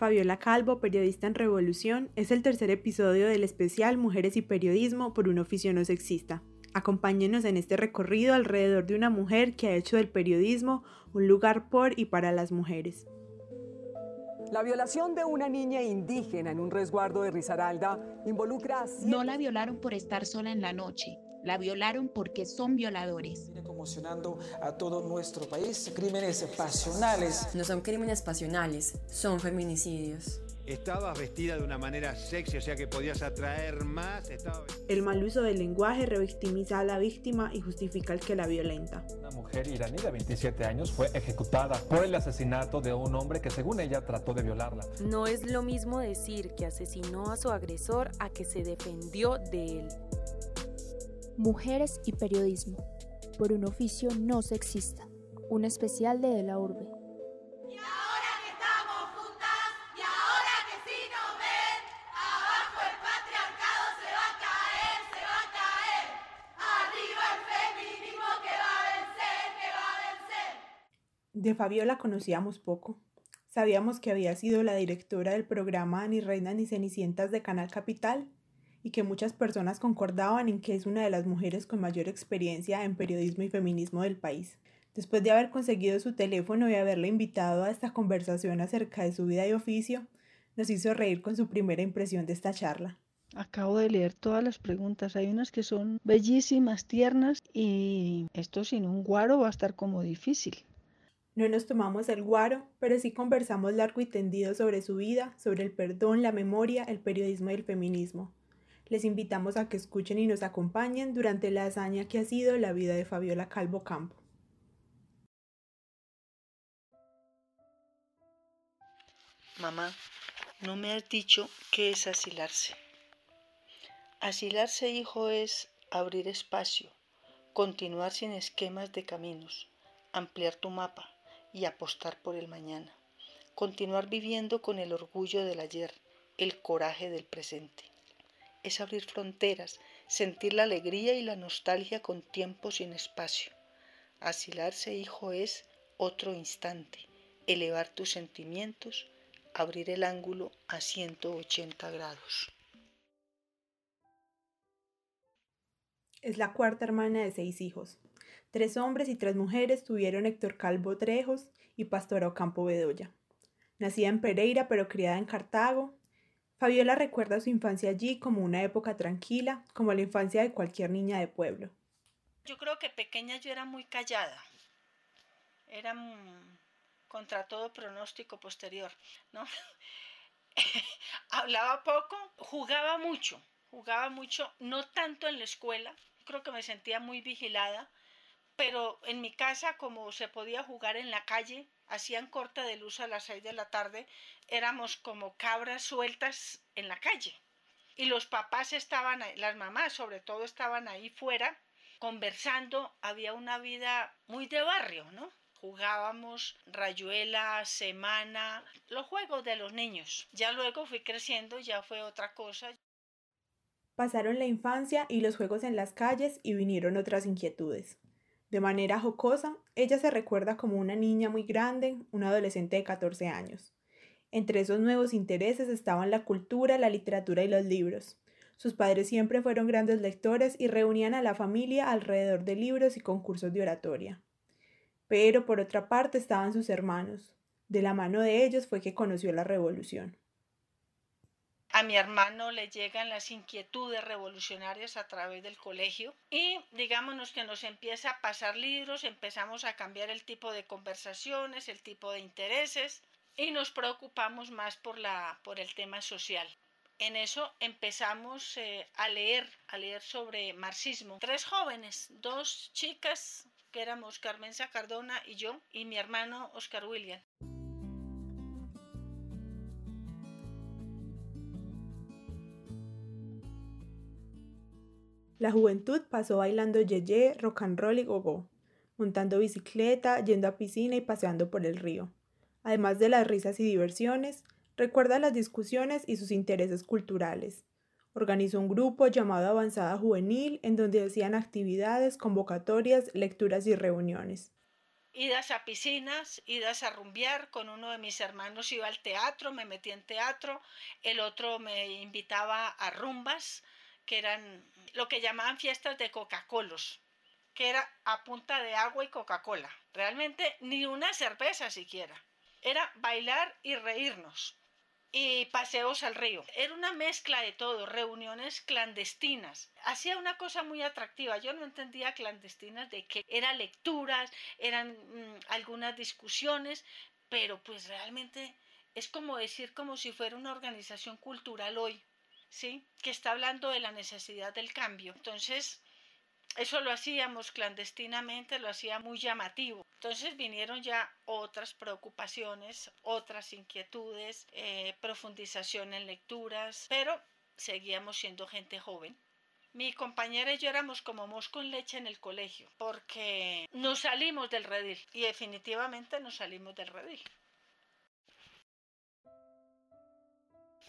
Fabiola Calvo, periodista en Revolución, es el tercer episodio del especial Mujeres y Periodismo por un oficio no sexista. Acompáñenos en este recorrido alrededor de una mujer que ha hecho del periodismo un lugar por y para las mujeres. La violación de una niña indígena en un resguardo de Risaralda involucra a... No la violaron por estar sola en la noche, la violaron porque son violadores. Viene conmocionando a todo nuestro país. Crímenes pasionales. No son crímenes pasionales, son feminicidios. Estabas vestida de una manera sexy, o sea que podías atraer más. El mal uso del lenguaje revictimiza a la víctima y justifica el que la violenta. Una mujer iraní de 27 años fue ejecutada por el asesinato de un hombre que según ella trató de violarla. No es lo mismo decir que asesinó a su agresor a que se defendió de él. Mujeres y periodismo, por un oficio no sexista, un especial de De la Urbe. Y ahora que estamos juntas, y ahora que sí nos ven, abajo el patriarcado se va a caer, se va a caer. Arriba el feminismo que va a vencer, que va a vencer. De Fabiola conocíamos poco. Sabíamos que había sido la directora del programa Ni Reinas ni Cenicientas de Canal Capital y que muchas personas concordaban en que es una de las mujeres con mayor experiencia en periodismo y feminismo del país. Después de haber conseguido su teléfono y haberle invitado a esta conversación acerca de su vida y oficio, nos hizo reír con su primera impresión de esta charla. Acabo de leer todas las preguntas. Hay unas que son bellísimas, tiernas y esto sin un guaro va a estar como difícil. No nos tomamos el guaro, pero sí conversamos largo y tendido sobre su vida, sobre el perdón, la memoria, el periodismo y el feminismo les invitamos a que escuchen y nos acompañen durante la hazaña que ha sido la vida de Fabiola Calvo Campo. Mamá, no me has dicho qué es asilarse. Asilarse, hijo, es abrir espacio, continuar sin esquemas de caminos, ampliar tu mapa y apostar por el mañana. Continuar viviendo con el orgullo del ayer, el coraje del presente es abrir fronteras, sentir la alegría y la nostalgia con tiempo sin espacio. Asilarse, hijo, es otro instante, elevar tus sentimientos, abrir el ángulo a 180 grados. Es la cuarta hermana de seis hijos. Tres hombres y tres mujeres tuvieron Héctor Calvo Trejos y Pastora Ocampo Bedoya. Nacida en Pereira pero criada en Cartago, Fabiola recuerda su infancia allí como una época tranquila, como la infancia de cualquier niña de pueblo. Yo creo que pequeña yo era muy callada. Era contra todo pronóstico posterior, ¿no? Hablaba poco, jugaba mucho, jugaba mucho, no tanto en la escuela, creo que me sentía muy vigilada, pero en mi casa como se podía jugar en la calle, hacían corta de luz a las seis de la tarde, éramos como cabras sueltas en la calle. Y los papás estaban, ahí, las mamás sobre todo estaban ahí fuera conversando, había una vida muy de barrio, ¿no? Jugábamos rayuela, semana, los juegos de los niños. Ya luego fui creciendo, ya fue otra cosa. Pasaron la infancia y los juegos en las calles y vinieron otras inquietudes. De manera jocosa, ella se recuerda como una niña muy grande, una adolescente de 14 años. Entre esos nuevos intereses estaban la cultura, la literatura y los libros. Sus padres siempre fueron grandes lectores y reunían a la familia alrededor de libros y concursos de oratoria. Pero por otra parte estaban sus hermanos. De la mano de ellos fue que conoció la revolución. A mi hermano le llegan las inquietudes revolucionarias a través del colegio y digámonos que nos empieza a pasar libros, empezamos a cambiar el tipo de conversaciones, el tipo de intereses y nos preocupamos más por, la, por el tema social. En eso empezamos eh, a leer, a leer sobre marxismo. Tres jóvenes, dos chicas, que éramos Carmenza Cardona y yo, y mi hermano Oscar William. La juventud pasó bailando yeye, rock and roll y gogo, montando bicicleta, yendo a piscina y paseando por el río. Además de las risas y diversiones, recuerda las discusiones y sus intereses culturales. Organizó un grupo llamado Avanzada Juvenil en donde hacían actividades, convocatorias, lecturas y reuniones. idas a piscinas, idas a rumbear, con uno de mis hermanos iba al teatro, me metí en teatro, el otro me invitaba a rumbas, que eran lo que llamaban fiestas de Coca-Colos, que era a punta de agua y Coca-Cola, realmente ni una cerveza siquiera, era bailar y reírnos y paseos al río. Era una mezcla de todo, reuniones clandestinas. Hacía una cosa muy atractiva. Yo no entendía clandestinas de que eran lecturas, eran mm, algunas discusiones, pero pues realmente es como decir como si fuera una organización cultural hoy, ¿sí? Que está hablando de la necesidad del cambio. Entonces, eso lo hacíamos clandestinamente, lo hacía muy llamativo. Entonces vinieron ya otras preocupaciones, otras inquietudes, eh, profundización en lecturas, pero seguíamos siendo gente joven. Mi compañera y yo éramos como mosco en leche en el colegio, porque nos salimos del redil y definitivamente nos salimos del redil.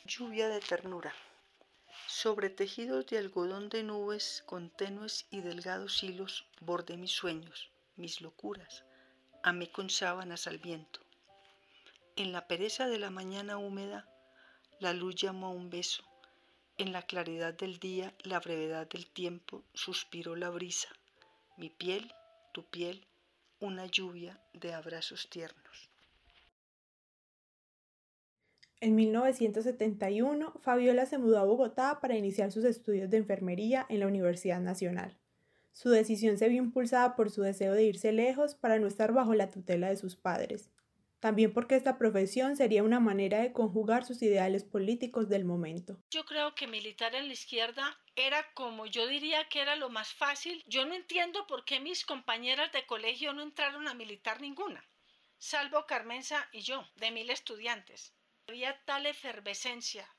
Lluvia de ternura. Sobre tejidos de algodón de nubes con tenues y delgados hilos bordé mis sueños, mis locuras, amé con sábanas al viento. En la pereza de la mañana húmeda, la luz llamó a un beso. En la claridad del día, la brevedad del tiempo, suspiró la brisa. Mi piel, tu piel, una lluvia de abrazos tiernos. En 1971, Fabiola se mudó a Bogotá para iniciar sus estudios de enfermería en la Universidad Nacional. Su decisión se vio impulsada por su deseo de irse lejos para no estar bajo la tutela de sus padres, también porque esta profesión sería una manera de conjugar sus ideales políticos del momento. Yo creo que militar en la izquierda era como yo diría que era lo más fácil. Yo no entiendo por qué mis compañeras de colegio no entraron a militar ninguna, salvo Carmenza y yo, de mil estudiantes. Había tal efervescencia,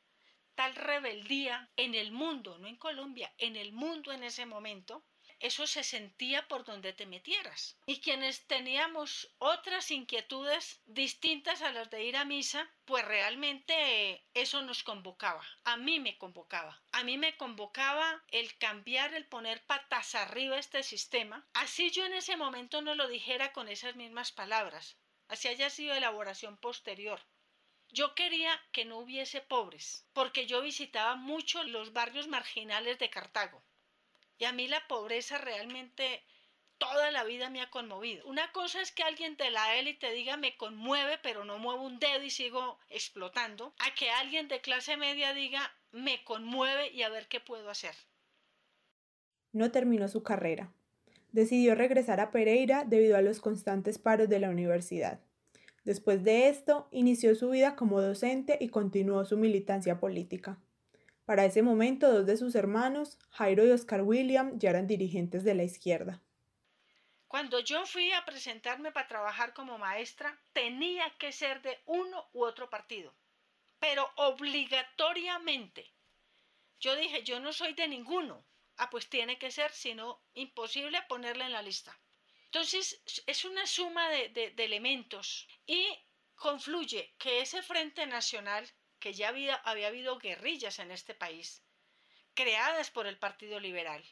tal rebeldía en el mundo, no en Colombia, en el mundo en ese momento, eso se sentía por donde te metieras. Y quienes teníamos otras inquietudes distintas a las de ir a misa, pues realmente eso nos convocaba. A mí me convocaba. A mí me convocaba el cambiar, el poner patas arriba este sistema. Así yo en ese momento no lo dijera con esas mismas palabras. Así haya sido elaboración posterior. Yo quería que no hubiese pobres, porque yo visitaba mucho los barrios marginales de Cartago. Y a mí la pobreza realmente toda la vida me ha conmovido. Una cosa es que alguien de la élite diga me conmueve, pero no muevo un dedo y sigo explotando, a que alguien de clase media diga me conmueve y a ver qué puedo hacer. No terminó su carrera. Decidió regresar a Pereira debido a los constantes paros de la universidad. Después de esto, inició su vida como docente y continuó su militancia política. Para ese momento, dos de sus hermanos, Jairo y Oscar William, ya eran dirigentes de la izquierda. Cuando yo fui a presentarme para trabajar como maestra, tenía que ser de uno u otro partido, pero obligatoriamente. Yo dije, yo no soy de ninguno. Ah, pues tiene que ser, si no, imposible ponerla en la lista. Entonces, es una suma de, elementos y confluye que ese Frente Nacional, que ya había, había habido guerrillas en este país, creadas por el Partido Liberal,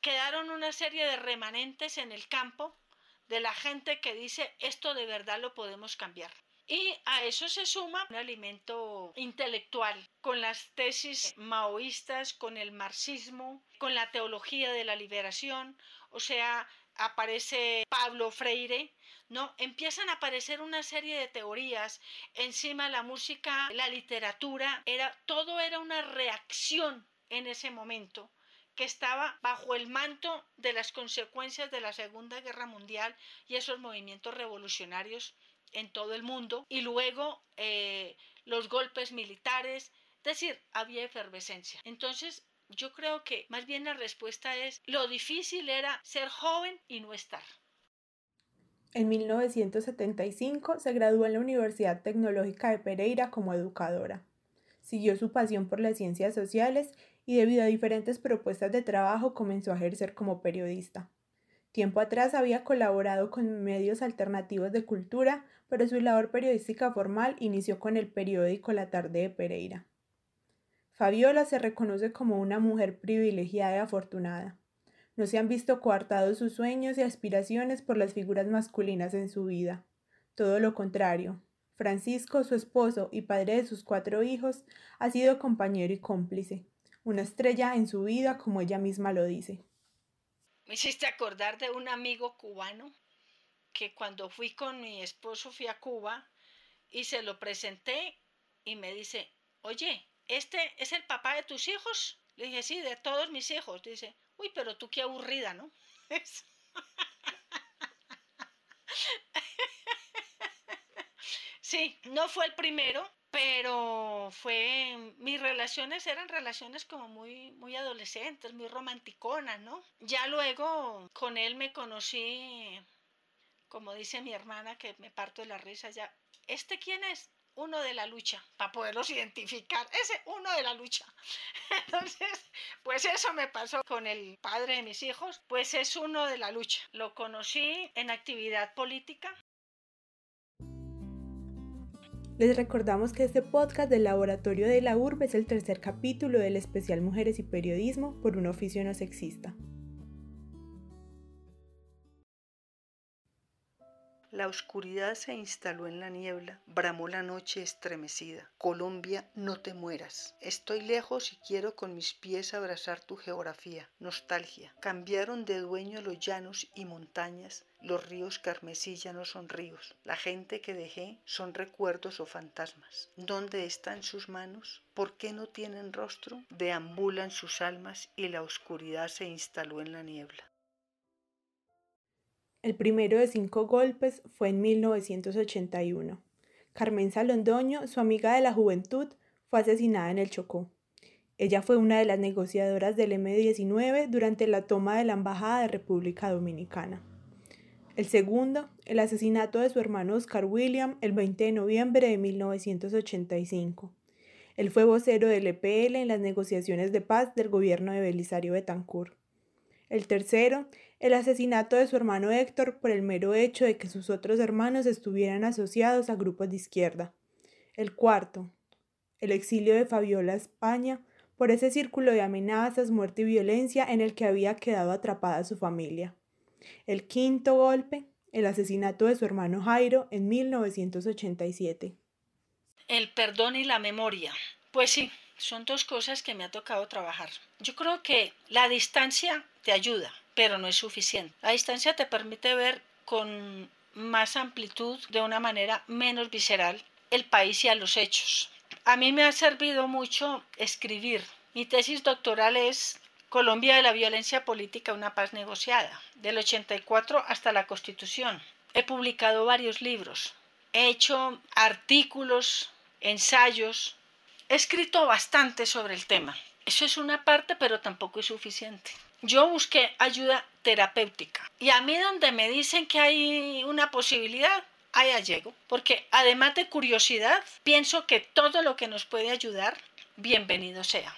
quedaron una serie de remanentes en el campo de la gente que dice esto de verdad lo podemos cambiar. Y a eso se suma un alimento intelectual con las tesis maoístas, con el marxismo, con la teología de la liberación, o sea, aparece Pablo Freire, ¿no? Empiezan a aparecer una serie de teorías, encima la música, la literatura, era, todo era una reacción en ese momento que estaba bajo el manto de las consecuencias de la Segunda Guerra Mundial y esos movimientos revolucionarios en todo el mundo, y luego eh, los golpes militares, es decir, había efervescencia. Entonces, yo creo que más bien la respuesta es lo difícil era ser joven y no estar. En 1975 se graduó en la Universidad Tecnológica de Pereira como educadora. Siguió su pasión por las ciencias sociales y debido a diferentes propuestas de trabajo comenzó a ejercer como periodista. Tiempo atrás había colaborado con medios alternativos de cultura, pero su labor periodística formal inició con el periódico La Tarde de Pereira. Fabiola se reconoce como una mujer privilegiada y afortunada. No se han visto coartados sus sueños y aspiraciones por las figuras masculinas en su vida. Todo lo contrario. Francisco, su esposo y padre de sus cuatro hijos, ha sido compañero y cómplice, una estrella en su vida como ella misma lo dice. Me hiciste acordar de un amigo cubano que cuando fui con mi esposo fui a Cuba y se lo presenté y me dice, oye, ¿este es el papá de tus hijos? Le dije, sí, de todos mis hijos. Dice, uy, pero tú qué aburrida, ¿no? Sí, no fue el primero, pero fue mis relaciones eran relaciones como muy muy adolescentes, muy romanticonas, ¿no? Ya luego con él me conocí como dice mi hermana que me parto de la risa ya. ¿Este quién es? Uno de la lucha, para poderlos identificar. Ese uno de la lucha. Entonces, pues eso me pasó con el padre de mis hijos, pues es uno de la lucha. Lo conocí en actividad política, Les recordamos que este podcast del Laboratorio de la Urbe es el tercer capítulo del especial Mujeres y Periodismo por un oficio no sexista. La oscuridad se instaló en la niebla, bramó la noche estremecida. Colombia, no te mueras. Estoy lejos y quiero con mis pies abrazar tu geografía. Nostalgia. Cambiaron de dueño los llanos y montañas. Los ríos carmesí son ríos. La gente que dejé son recuerdos o fantasmas. ¿Dónde están sus manos? ¿Por qué no tienen rostro? Deambulan sus almas y la oscuridad se instaló en la niebla. El primero de cinco golpes fue en 1981. Carmen Salondoño, su amiga de la juventud, fue asesinada en el Chocó. Ella fue una de las negociadoras del M-19 durante la toma de la Embajada de República Dominicana. El segundo, el asesinato de su hermano Oscar William el 20 de noviembre de 1985. Él fue vocero del EPL en las negociaciones de paz del gobierno de Belisario Betancourt. El tercero, el asesinato de su hermano Héctor por el mero hecho de que sus otros hermanos estuvieran asociados a grupos de izquierda. El cuarto, el exilio de Fabiola a España por ese círculo de amenazas, muerte y violencia en el que había quedado atrapada su familia. El quinto golpe, el asesinato de su hermano Jairo en 1987. El perdón y la memoria. Pues sí, son dos cosas que me ha tocado trabajar. Yo creo que la distancia te ayuda, pero no es suficiente. La distancia te permite ver con más amplitud, de una manera menos visceral, el país y a los hechos. A mí me ha servido mucho escribir. Mi tesis doctoral es Colombia de la violencia política, una paz negociada, del 84 hasta la Constitución. He publicado varios libros, he hecho artículos, ensayos, he escrito bastante sobre el tema. Eso es una parte, pero tampoco es suficiente. Yo busqué ayuda terapéutica y a mí donde me dicen que hay una posibilidad, allá llego, porque además de curiosidad, pienso que todo lo que nos puede ayudar, bienvenido sea.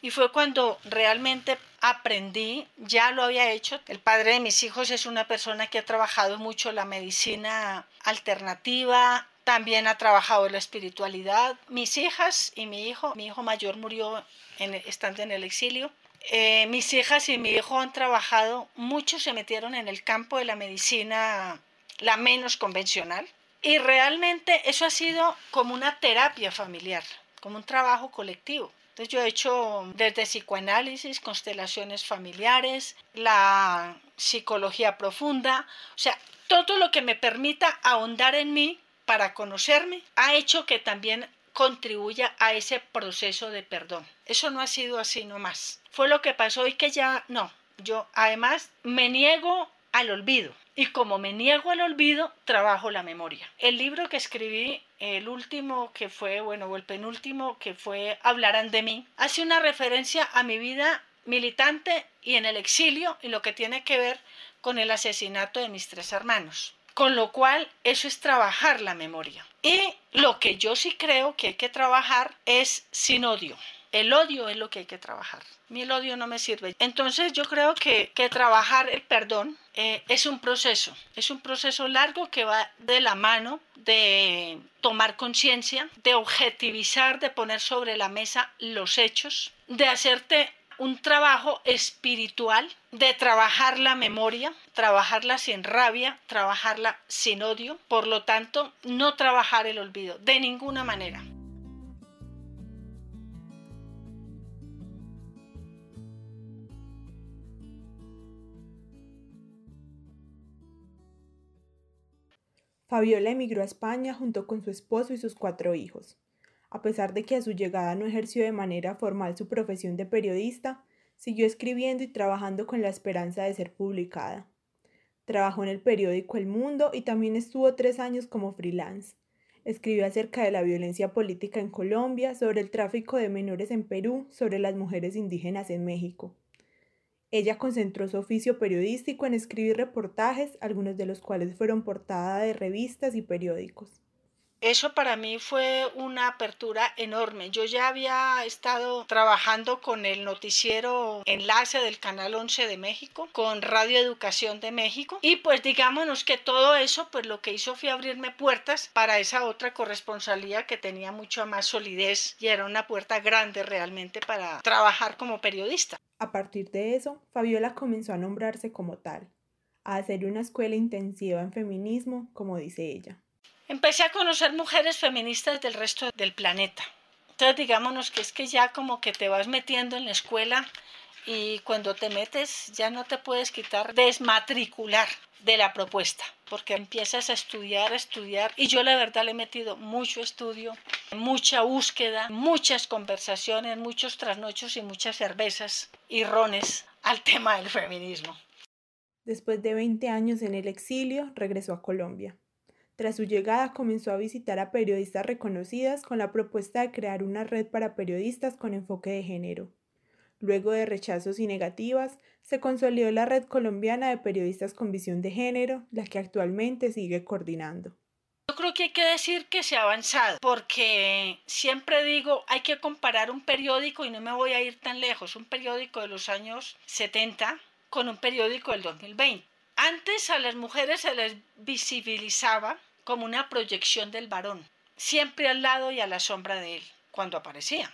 Y fue cuando realmente aprendí, ya lo había hecho. El padre de mis hijos es una persona que ha trabajado mucho la medicina alternativa, también ha trabajado la espiritualidad. Mis hijas y mi hijo, mi hijo mayor murió en, estando en el exilio. Eh, mis hijas y mi hijo han trabajado, muchos se metieron en el campo de la medicina, la menos convencional. Y realmente eso ha sido como una terapia familiar, como un trabajo colectivo. Entonces yo he hecho desde psicoanálisis, constelaciones familiares, la psicología profunda, o sea, todo lo que me permita ahondar en mí para conocerme ha hecho que también contribuya a ese proceso de perdón. Eso no ha sido así nomás. Fue lo que pasó y que ya no. Yo además me niego al olvido. Y como me niego al olvido, trabajo la memoria. El libro que escribí, el último que fue, bueno, o el penúltimo que fue Hablarán de mí, hace una referencia a mi vida militante y en el exilio y lo que tiene que ver con el asesinato de mis tres hermanos. Con lo cual, eso es trabajar la memoria. Y lo que yo sí creo que hay que trabajar es sin odio. El odio es lo que hay que trabajar. Mí el odio no me sirve. Entonces yo creo que, que trabajar el perdón eh, es un proceso. Es un proceso largo que va de la mano de tomar conciencia, de objetivizar, de poner sobre la mesa los hechos, de hacerte un trabajo espiritual de trabajar la memoria, trabajarla sin rabia, trabajarla sin odio, por lo tanto, no trabajar el olvido, de ninguna manera. Fabiola emigró a España junto con su esposo y sus cuatro hijos. A pesar de que a su llegada no ejerció de manera formal su profesión de periodista, siguió escribiendo y trabajando con la esperanza de ser publicada. Trabajó en el periódico El Mundo y también estuvo tres años como freelance. Escribió acerca de la violencia política en Colombia, sobre el tráfico de menores en Perú, sobre las mujeres indígenas en México. Ella concentró su oficio periodístico en escribir reportajes, algunos de los cuales fueron portada de revistas y periódicos. Eso para mí fue una apertura enorme. Yo ya había estado trabajando con el noticiero enlace del Canal 11 de México, con Radio Educación de México y pues digámonos que todo eso pues lo que hizo fue abrirme puertas para esa otra corresponsalía que tenía mucha más solidez y era una puerta grande realmente para trabajar como periodista. A partir de eso, Fabiola comenzó a nombrarse como tal, a hacer una escuela intensiva en feminismo, como dice ella. Empecé a conocer mujeres feministas del resto del planeta. Entonces digámonos que es que ya como que te vas metiendo en la escuela y cuando te metes ya no te puedes quitar desmatricular de la propuesta, porque empiezas a estudiar, a estudiar, y yo la verdad le he metido mucho estudio, mucha búsqueda, muchas conversaciones, muchos trasnochos y muchas cervezas y rones al tema del feminismo. Después de 20 años en el exilio, regresó a Colombia. Tras su llegada comenzó a visitar a periodistas reconocidas con la propuesta de crear una red para periodistas con enfoque de género. Luego de rechazos y negativas, se consolidó la Red Colombiana de Periodistas con Visión de Género, la que actualmente sigue coordinando. Yo creo que hay que decir que se ha avanzado, porque siempre digo, hay que comparar un periódico, y no me voy a ir tan lejos, un periódico de los años 70 con un periódico del 2020. Antes a las mujeres se les visibilizaba como una proyección del varón, siempre al lado y a la sombra de él, cuando aparecían.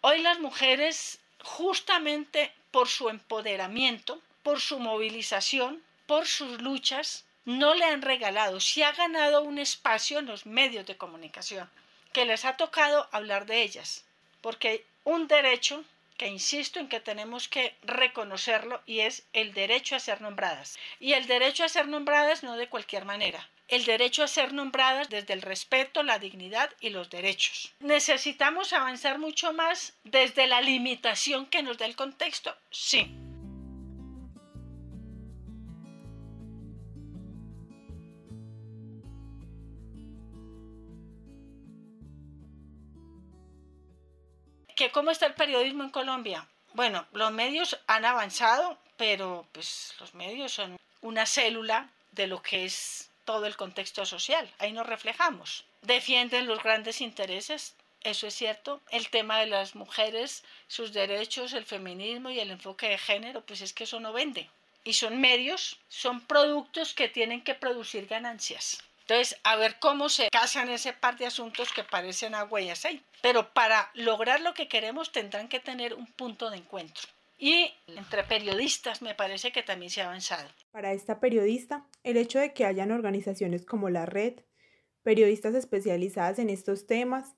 Hoy las mujeres justamente por su empoderamiento, por su movilización, por sus luchas, no le han regalado, si ha ganado un espacio en los medios de comunicación, que les ha tocado hablar de ellas, porque un derecho que insisto en que tenemos que reconocerlo y es el derecho a ser nombradas. Y el derecho a ser nombradas no de cualquier manera, el derecho a ser nombradas desde el respeto, la dignidad y los derechos. ¿Necesitamos avanzar mucho más desde la limitación que nos da el contexto? Sí. ¿Que ¿Cómo está el periodismo en Colombia? Bueno, los medios han avanzado, pero pues los medios son una célula de lo que es todo el contexto social. Ahí nos reflejamos. Defienden los grandes intereses, eso es cierto. El tema de las mujeres, sus derechos, el feminismo y el enfoque de género, pues es que eso no vende. Y son medios, son productos que tienen que producir ganancias. Entonces, a ver cómo se casan ese par de asuntos que parecen agua y aceite. Pero para lograr lo que queremos tendrán que tener un punto de encuentro. Y entre periodistas me parece que también se ha avanzado. Para esta periodista, el hecho de que hayan organizaciones como la Red, periodistas especializadas en estos temas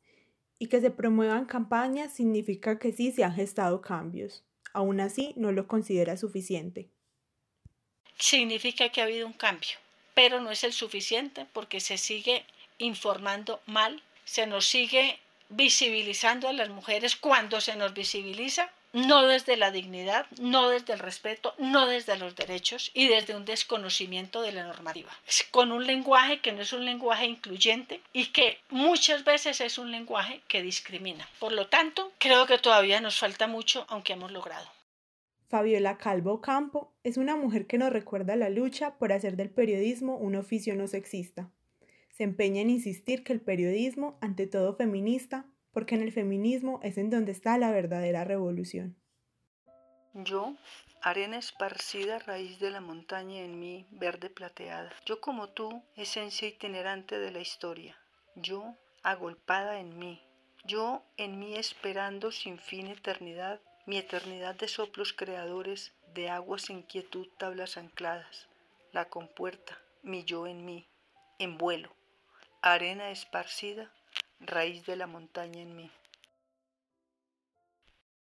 y que se promuevan campañas significa que sí se han gestado cambios. Aún así, no lo considera suficiente. Significa que ha habido un cambio, pero no es el suficiente porque se sigue informando mal, se nos sigue visibilizando a las mujeres cuando se nos visibiliza no desde la dignidad, no desde el respeto, no desde los derechos y desde un desconocimiento de la normativa. Con un lenguaje que no es un lenguaje incluyente y que muchas veces es un lenguaje que discrimina. Por lo tanto, creo que todavía nos falta mucho, aunque hemos logrado. Fabiola Calvo Campo es una mujer que nos recuerda la lucha por hacer del periodismo un oficio no sexista. Se empeña en insistir que el periodismo, ante todo feminista, porque en el feminismo es en donde está la verdadera revolución. Yo, arena esparcida raíz de la montaña en mí, verde plateada. Yo como tú, esencia itinerante de la historia. Yo, agolpada en mí. Yo en mí esperando sin fin eternidad mi eternidad de soplos creadores, de aguas en quietud, tablas ancladas, la compuerta, mi yo en mí, en vuelo, arena esparcida, raíz de la montaña en mí.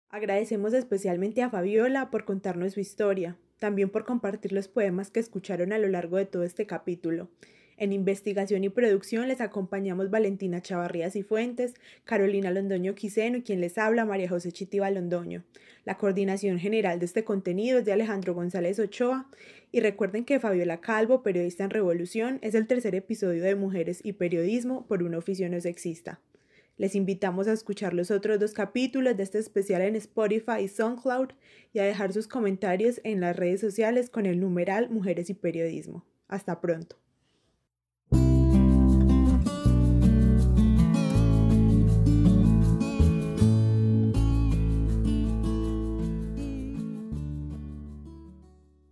Agradecemos especialmente a Fabiola por contarnos su historia, también por compartir los poemas que escucharon a lo largo de todo este capítulo. En investigación y producción les acompañamos Valentina Chavarrías y Fuentes, Carolina Londoño Quiseno y quien les habla María José Chitiva Londoño. La coordinación general de este contenido es de Alejandro González Ochoa y recuerden que Fabiola Calvo, periodista en Revolución, es el tercer episodio de Mujeres y Periodismo por un oficio no sexista. Les invitamos a escuchar los otros dos capítulos de este especial en Spotify y SoundCloud y a dejar sus comentarios en las redes sociales con el numeral Mujeres y Periodismo. Hasta pronto.